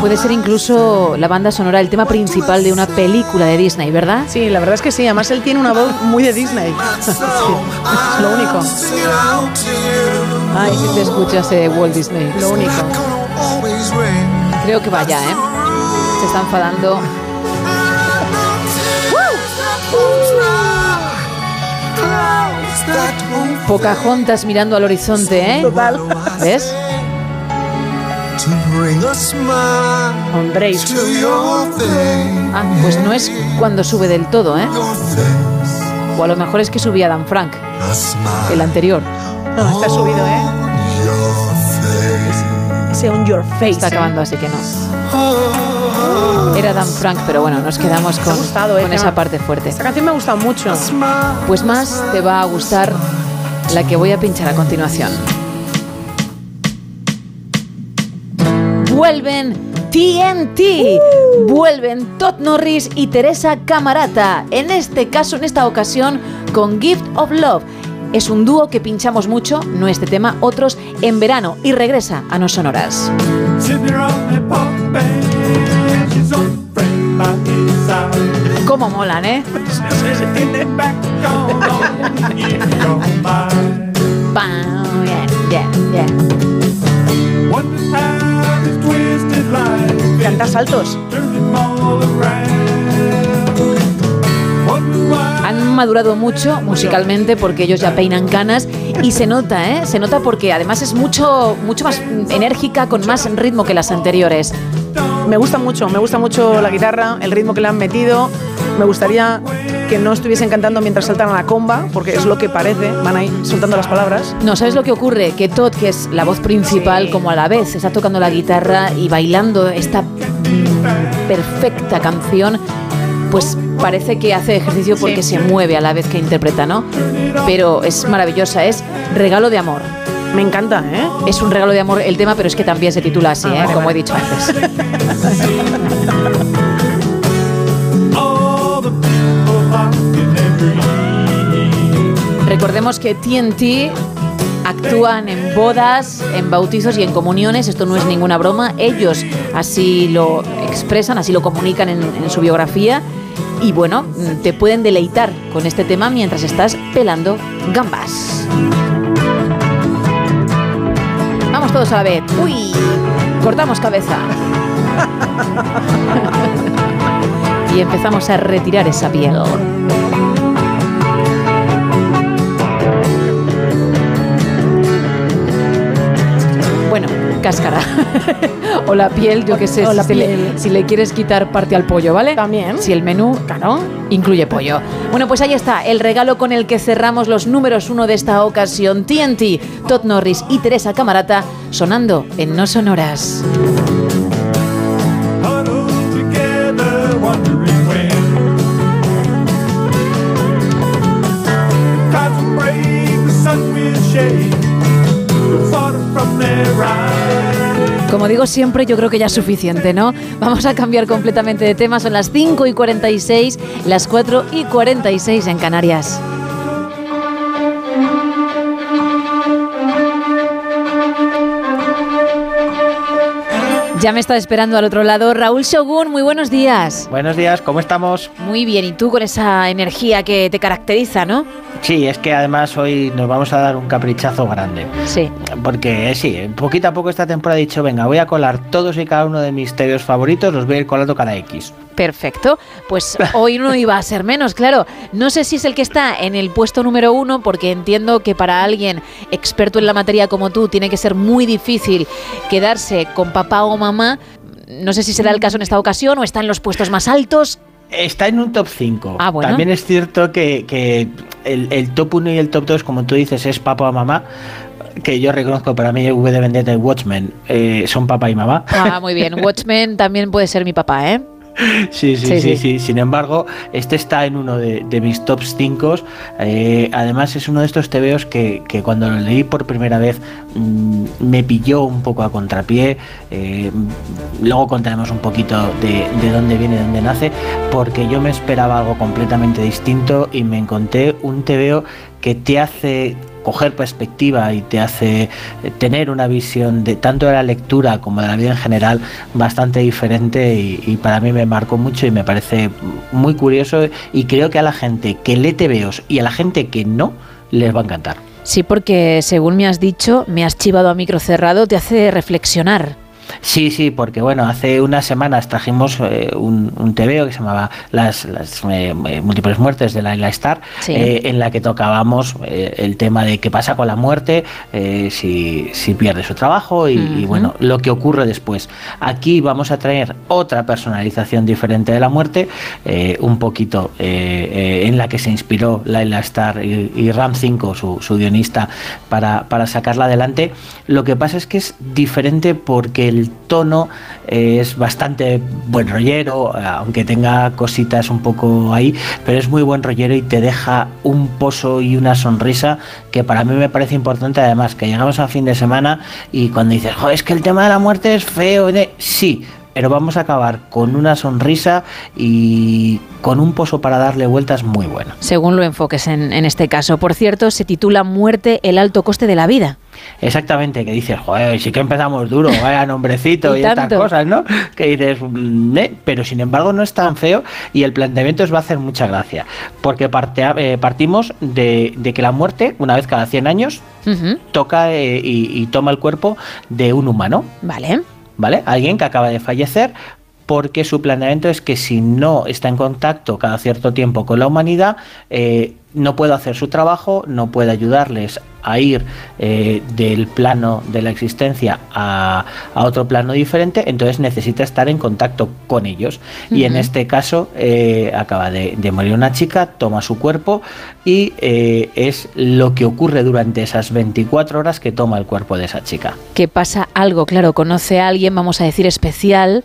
Puede ser incluso la banda sonora, el tema principal de una película de Disney, ¿verdad? Sí, la verdad es que sí. Además, él tiene una voz muy de Disney. Sí, es lo único. Ay, si te escuchas de Walt Disney. Lo único. Creo que vaya, ¿eh? Se está enfadando. Pocahontas mirando al horizonte, ¿eh? Total. ¿Ves? Hombre, to your face. Ah, pues no es cuando sube del todo, ¿eh? O a lo mejor es que subía Dan Frank, el anterior. no, está subido, ¿eh? Ese on your face. Está ¿eh? acabando, así que no. Era Dan Frank, pero bueno, nos quedamos con, gustado, ¿eh? con esa parte fuerte. Esta canción me ha gustado mucho. Pues más te va a gustar la que voy a pinchar a continuación. Vuelven TNT. Vuelven Todd Norris y Teresa Camarata. En este caso, en esta ocasión, con Gift of Love. Es un dúo que pinchamos mucho, no este tema, otros en verano y regresa a No Sonoras. Cómo molan, ¿eh? Bam, yeah, yeah, yeah. Canta saltos. Han madurado mucho musicalmente porque ellos ya peinan canas y se nota, ¿eh? Se nota porque además es mucho, mucho más enérgica, con más ritmo que las anteriores. Me gusta mucho, me gusta mucho la guitarra, el ritmo que le han metido. Me gustaría que no estuviesen cantando mientras saltan a la comba, porque es lo que parece, van ahí soltando las palabras. No, ¿sabes lo que ocurre? Que Todd, que es la voz principal, como a la vez está tocando la guitarra y bailando esta perfecta canción, pues parece que hace ejercicio porque se mueve a la vez que interpreta, ¿no? Pero es maravillosa, es regalo de amor. Me encanta, ¿eh? Es un regalo de amor el tema, pero es que también se titula así, ¿eh? como he dicho antes. Recordemos que TNT actúan en bodas, en bautizos y en comuniones. Esto no es ninguna broma. Ellos así lo expresan, así lo comunican en, en su biografía. Y bueno, te pueden deleitar con este tema mientras estás pelando gambas. Vamos todos a la vez. Uy, cortamos cabeza. y empezamos a retirar esa piel. Cáscara. o la piel, yo qué sé, O si, se le- piel. si le quieres quitar parte al pollo, ¿vale? También. Si el menú, claro, incluye pollo. Bueno, pues ahí está, el regalo con el que cerramos los números uno de esta ocasión. TNT, Todd Norris y Teresa Camarata sonando en No Sonoras. shade, Como digo siempre, yo creo que ya es suficiente, ¿no? Vamos a cambiar completamente de tema. Son las 5 y 46, las 4 y 46 en Canarias. Ya me está esperando al otro lado Raúl Shogun. Muy buenos días. Buenos días, ¿cómo estamos? Muy bien, y tú con esa energía que te caracteriza, ¿no? Sí, es que además hoy nos vamos a dar un caprichazo grande. Sí. Porque eh, sí, poquito a poco esta temporada he dicho, venga, voy a colar todos y cada uno de mis tebeos favoritos, los voy a ir colando cada X. Perfecto. Pues hoy no iba a ser menos, claro. No sé si es el que está en el puesto número uno, porque entiendo que para alguien experto en la materia como tú tiene que ser muy difícil quedarse con papá o mamá. No sé si será el caso en esta ocasión o está en los puestos más altos. Está en un top 5. Ah, bueno. También es cierto que, que el, el top 1 y el top 2, como tú dices, es papá o mamá. Que yo reconozco para mí V de Vendetta y Watchmen eh, son papá y mamá. Ah, muy bien. Watchmen también puede ser mi papá, ¿eh? Sí, sí, Sí, sí, Sin embargo, este está en uno de, de mis top 5. además, es uno de estos tebeos que, que cuando lo leí por primera vez mm, me pilló un poco a contrapié. Eh, luego contaremos un poquito de, de dónde viene, de dónde nace, porque yo me esperaba algo completamente distinto y me encontré un tebeo que te hace coger perspectiva y te hace eh, tener una visión de tanto de la lectura como de la vida en general bastante diferente y, para mí me marcó mucho y me parece muy curioso y creo que a la gente que lee tebeos y a la gente que no les va a encantar. Sí, porque según me has dicho, me has chivado a micro cerrado, te hace reflexionar. Sí, sí, porque bueno, hace unas semanas trajimos eh, un, un TVO que se llamaba Las, las, eh, eh, múltiples muertes de la Isla Star, Sí. eh, en la que tocábamos el tema de qué pasa con la muerte, si, si pierde su trabajo y, bueno, lo que ocurre después. Aquí vamos a traer otra personalización diferente de la muerte, un poquito en la que se inspiró Laila Star y, y Ram 5, su, su guionista, para, para sacarla adelante. Lo que pasa es que es diferente porque el tono eh, es bastante buen rollero, eh, aunque tenga cositas un poco ahí, pero es muy buen rollero y te deja un pozo y una sonrisa que para mí me parece importante. Además, que llegamos a fin de semana y cuando dices, "Jo, es que el tema de la muerte es feo, ¿eh?". sí, pero vamos a acabar con una sonrisa y con un pozo para darle vueltas muy bueno. Según lo enfoques en, en este caso. Por cierto, se titula Muerte, el alto coste de la vida. Exactamente, que dices, joder, sí que empezamos duro, vaya nombrecito Y y, estas cosas, ¿no? Que dices, mm, eh, pero sin embargo no es tan feo y el planteamiento os va a hacer mucha gracia, porque parte- eh, partimos de, de que la muerte, una vez cada 100 años, toca eh, y, y toma el cuerpo de un humano, Vale. ¿Vale? Alguien que acaba de fallecer. Porque su planteamiento es que si no está en contacto cada cierto tiempo con la humanidad, eh, no puede hacer su trabajo, no puede ayudarles a ir eh, del plano de la existencia a, a otro plano diferente, entonces necesita estar en contacto con ellos. Y en este caso eh, acaba de, de morir una chica, toma su cuerpo y eh, es lo que ocurre durante esas 24 horas que toma el cuerpo de esa chica. Que pasa algo, claro, conoce a alguien, vamos a decir, especial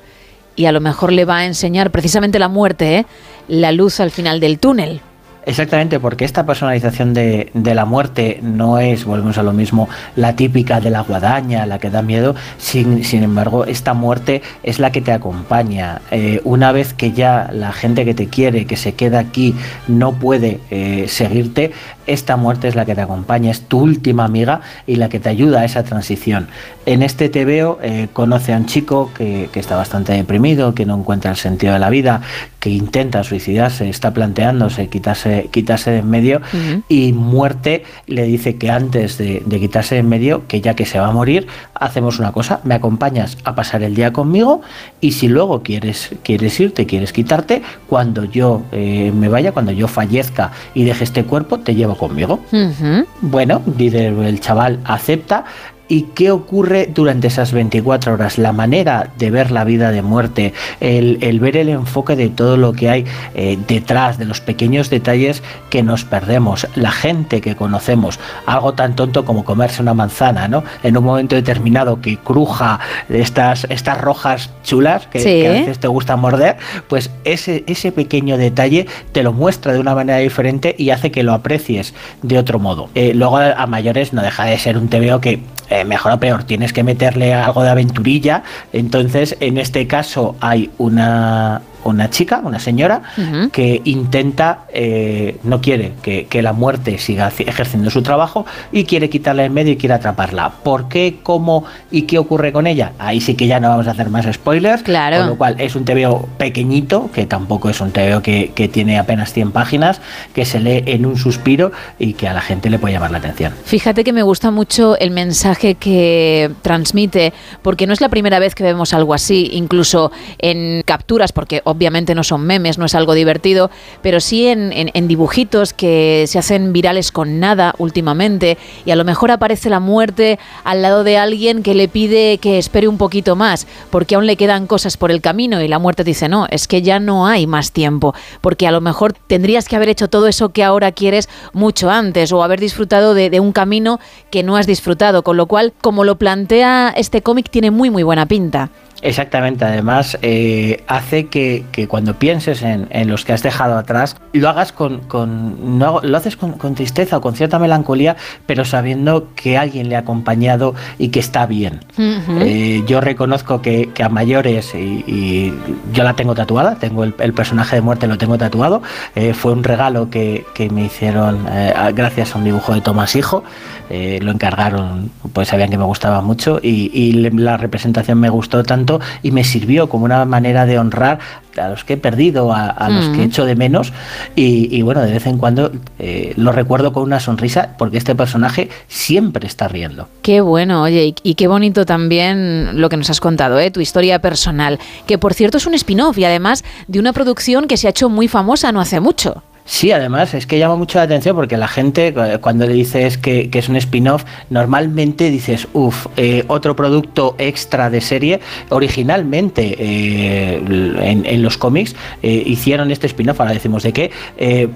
y a lo mejor le va a enseñar precisamente la muerte, la luz al final del túnel. Exactamente, porque esta personalización de, de, la muerte no es, volvemos a lo mismo, la típica de la guadaña, la que da miedo, sin, embargo, esta muerte es la que te acompaña. Eh, una vez que ya la gente que te quiere, que se queda aquí, no puede eh, seguirte, esta muerte es la que te acompaña, es tu última amiga y la que te ayuda a esa transición. En este TVO eh, conoce a un chico que está bastante deprimido, que no encuentra el sentido de la vida, que intenta suicidarse, está planteándose quitarse, quitarse de en medio uh -huh. y muerte le dice que antes de, de, quitarse de en medio, que ya que se va a morir, hacemos una cosa, me acompañas a pasar el día conmigo y si luego quieres, quieres irte, quieres quitarte, cuando yo eh, me vaya, cuando yo fallezca y deje este cuerpo, te llevo conmigo. Uh -huh. Bueno, dice el chaval, acepta, ¿Y qué ocurre durante esas 24 horas? La manera de ver la vida de muerte, el, el ver el enfoque de todo lo que hay eh, detrás, de los pequeños detalles que nos perdemos, la gente que conocemos, algo tan tonto como comerse una manzana, ¿no? En un momento determinado que cruja estas, estas rojas chulas que, sí. que a veces te gusta morder, pues ese, ese pequeño detalle te lo muestra de una manera diferente y hace que lo aprecies de otro modo. Eh, luego a, a mayores no deja de ser un TVO que eh, mejor o peor, tienes que meterle algo de aventurilla. Entonces, en este caso hay una, una chica, una señora, uh -huh. que intenta, eh, no quiere que, que, la muerte siga ejerciendo su trabajo y quiere quitarla en medio y quiere atraparla. ¿Por qué, cómo y qué ocurre con ella? Ahí sí que ya no vamos a hacer más spoilers. Claro. Con lo cual es un TVO pequeñito, que tampoco es un TVO que, que tiene apenas 100 páginas, que se lee en un suspiro y que a la gente le puede llamar la atención. Fíjate que me gusta mucho el mensaje que transmite, porque no es la primera vez que vemos algo así, incluso en capturas, porque obviamente no son memes, no es algo divertido, pero sí en, dibujitos que se hacen virales con nada últimamente y a lo mejor aparece la muerte al lado de alguien que le pide que espere un poquito más porque aún le quedan cosas por el camino y la muerte dice no, es que ya no hay más tiempo porque a lo mejor tendrías que haber hecho todo eso que ahora quieres mucho antes o haber disfrutado de, de un camino que no has disfrutado, con lo cual como lo plantea este cómic tiene muy muy buena pinta. Exactamente, además eh, hace que, que, cuando pienses en, en, los que has dejado atrás, lo hagas con, con no, lo haces con, con, tristeza o con cierta melancolía, pero sabiendo que alguien le ha acompañado y que está bien. Uh -huh. eh, yo reconozco que, que a mayores, y, y, yo la tengo tatuada, tengo el, el, personaje de muerte, lo tengo tatuado, eh, fue un regalo que, que me hicieron eh, gracias a un dibujo de Tomás Hijo, eh, lo encargaron, pues sabían que me gustaba mucho y, y la representación me gustó tanto y me sirvió como una manera de honrar a los que he perdido, a, a mm. los que he hecho de menos y, y bueno, de vez en cuando eh, lo recuerdo con una sonrisa porque este personaje siempre está riendo. Qué bueno, oye, y, y qué bonito también lo que nos has contado, ¿eh? tu historia personal, que por cierto es un spin-off y además de una producción que se ha hecho muy famosa no hace mucho. Sí, además es que llama mucho la atención porque la gente cuando le dices que, es un spin-off, normalmente dices, uff, eh, otro producto extra de serie. Originalmente eh, en, los cómics eh, hicieron este spin-off, ahora decimos de qué,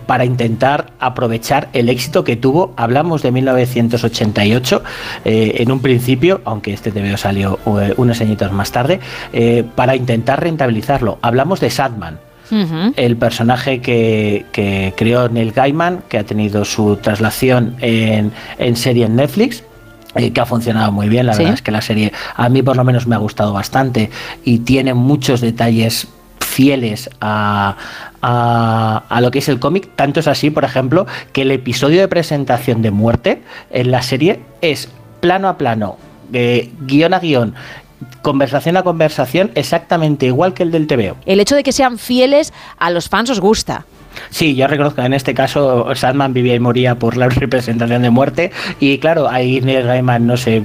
para intentar aprovechar el éxito que tuvo. Hablamos de 1988 eh, en un principio, aunque este TVO salió unos añitos más tarde, para intentar rentabilizarlo. Hablamos de Sadman. Uh -huh. El personaje que, que, creó Neil Gaiman, que ha tenido su traslación en, en serie en Netflix, eh, que ha funcionado muy bien. La ¿Sí? verdad es que la serie a mí por lo menos me ha gustado bastante y tiene muchos detalles fieles a, a, a, lo que es el cómic. Tanto es así, por ejemplo, que el episodio de presentación de muerte en la serie es plano a plano, eh, guion a guion, conversación a conversación exactamente igual que el del TVO. El hecho de que sean fieles a los fans os gusta. Sí, yo reconozco que en este caso Sandman vivía y moría por la representación de muerte y claro, ahí Neil Gaiman no se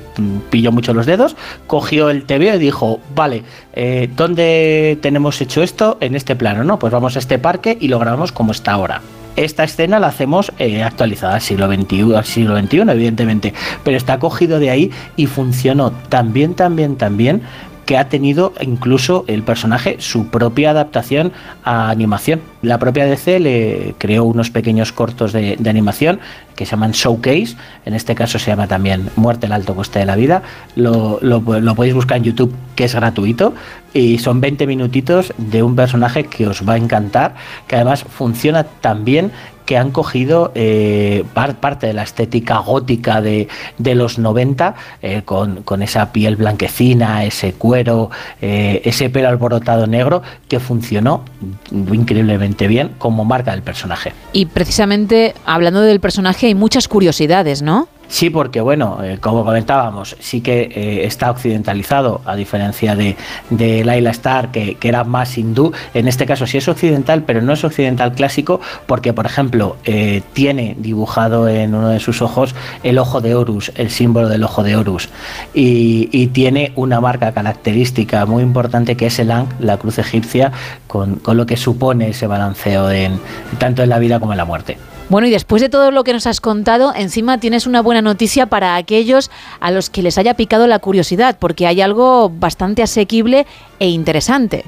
pilló mucho los dedos, cogió el TVO y dijo, vale, eh, ¿dónde tenemos hecho esto? En este plano, ¿no? Pues vamos a este parque y lo grabamos como está ahora esta escena la hacemos eh, actualizada al siglo XXI, al siglo XXI, evidentemente, pero está cogido de ahí y funcionó tan bien, tan bien, tan bien que ha tenido incluso el personaje su propia adaptación a animación. La propia DC le creó unos pequeños cortos de, animación que se llaman Showcase, en este caso se llama también Muerte al alto coste de la vida, lo, lo, lo podéis buscar en YouTube que es gratuito y son 20 minutitos de un personaje que os va a encantar, que además funciona tan bien que han cogido eh, par, parte de la estética gótica de, de los 90, eh, con, con, esa piel blanquecina, ese cuero, eh, ese pelo alborotado negro, que funcionó increíblemente bien como marca del personaje. Y precisamente hablando del personaje hay muchas curiosidades, ¿no? Sí, porque bueno, eh, como comentábamos, sí que eh, está occidentalizado, a diferencia de, de Laila Star, que, era más hindú. En este caso sí es occidental, pero no es occidental clásico, porque, por ejemplo, eh, tiene dibujado en uno de sus ojos el ojo de Horus, el símbolo del ojo de Horus. Y, y tiene una marca característica muy importante que es el Ankh, la cruz egipcia, con, con lo que supone ese balanceo en, tanto en la vida como en la muerte. Bueno, y después de todo lo que nos has contado, encima tienes una buena noticia para aquellos a los que les haya picado la curiosidad, porque hay algo bastante asequible e interesante.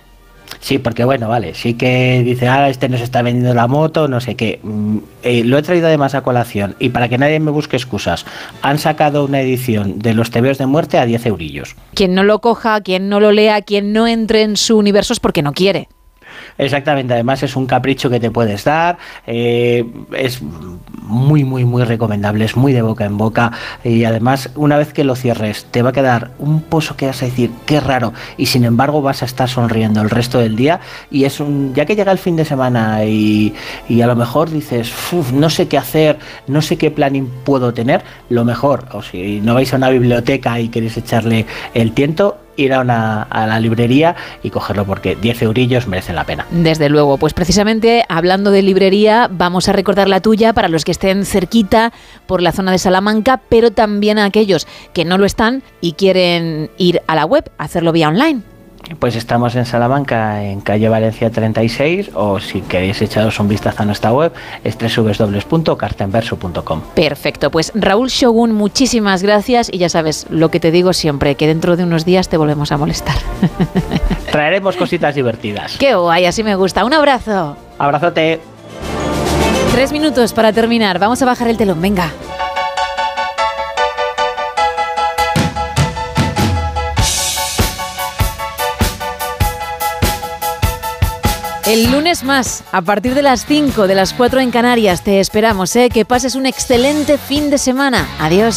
Sí, porque bueno, vale, sí que dice, ah, este nos está vendiendo la moto, no sé qué. Eh, lo he traído además a colación y para que nadie me busque excusas, han sacado una edición de los tebeos de muerte a 10 eurillos. Quien no lo coja, quien no lo lea, quien no entre en su universo es porque no quiere. Exactamente, además es un capricho que te puedes dar, eh, es muy, muy, muy recomendable, es muy de boca en boca y además una vez que lo cierres te va a quedar un pozo que vas a decir, qué raro, y sin embargo vas a estar sonriendo el resto del día y es un, ya que llega el fin de semana y, y a lo mejor dices, no sé qué hacer, no sé qué planning puedo tener, lo mejor, o si no vais a una biblioteca y queréis echarle el tiento, ir a, una, la librería y cogerlo porque 10 eurillos merecen la pena. Desde luego, pues precisamente hablando de librería, vamos a recordar la tuya para los que estén cerquita por la zona de Salamanca, pero también a aquellos que no lo están y quieren ir a la web, hacerlo vía online. Pues estamos en Salamanca, en calle Valencia 36, o si queréis echaros un vistazo a nuestra web, es www.cartenverso.com. Perfecto, pues Raúl Shogun, muchísimas gracias y ya sabes lo que te digo siempre, que dentro de unos días te volvemos a molestar. Traeremos cositas divertidas. Qué guay, así me gusta. Un abrazo. Abrazote. Tres minutos para terminar, vamos a bajar el telón, venga. El lunes más, a partir de las 5, de las 4 en Canarias, te esperamos, ¿eh? Que pases un excelente fin de semana. Adiós.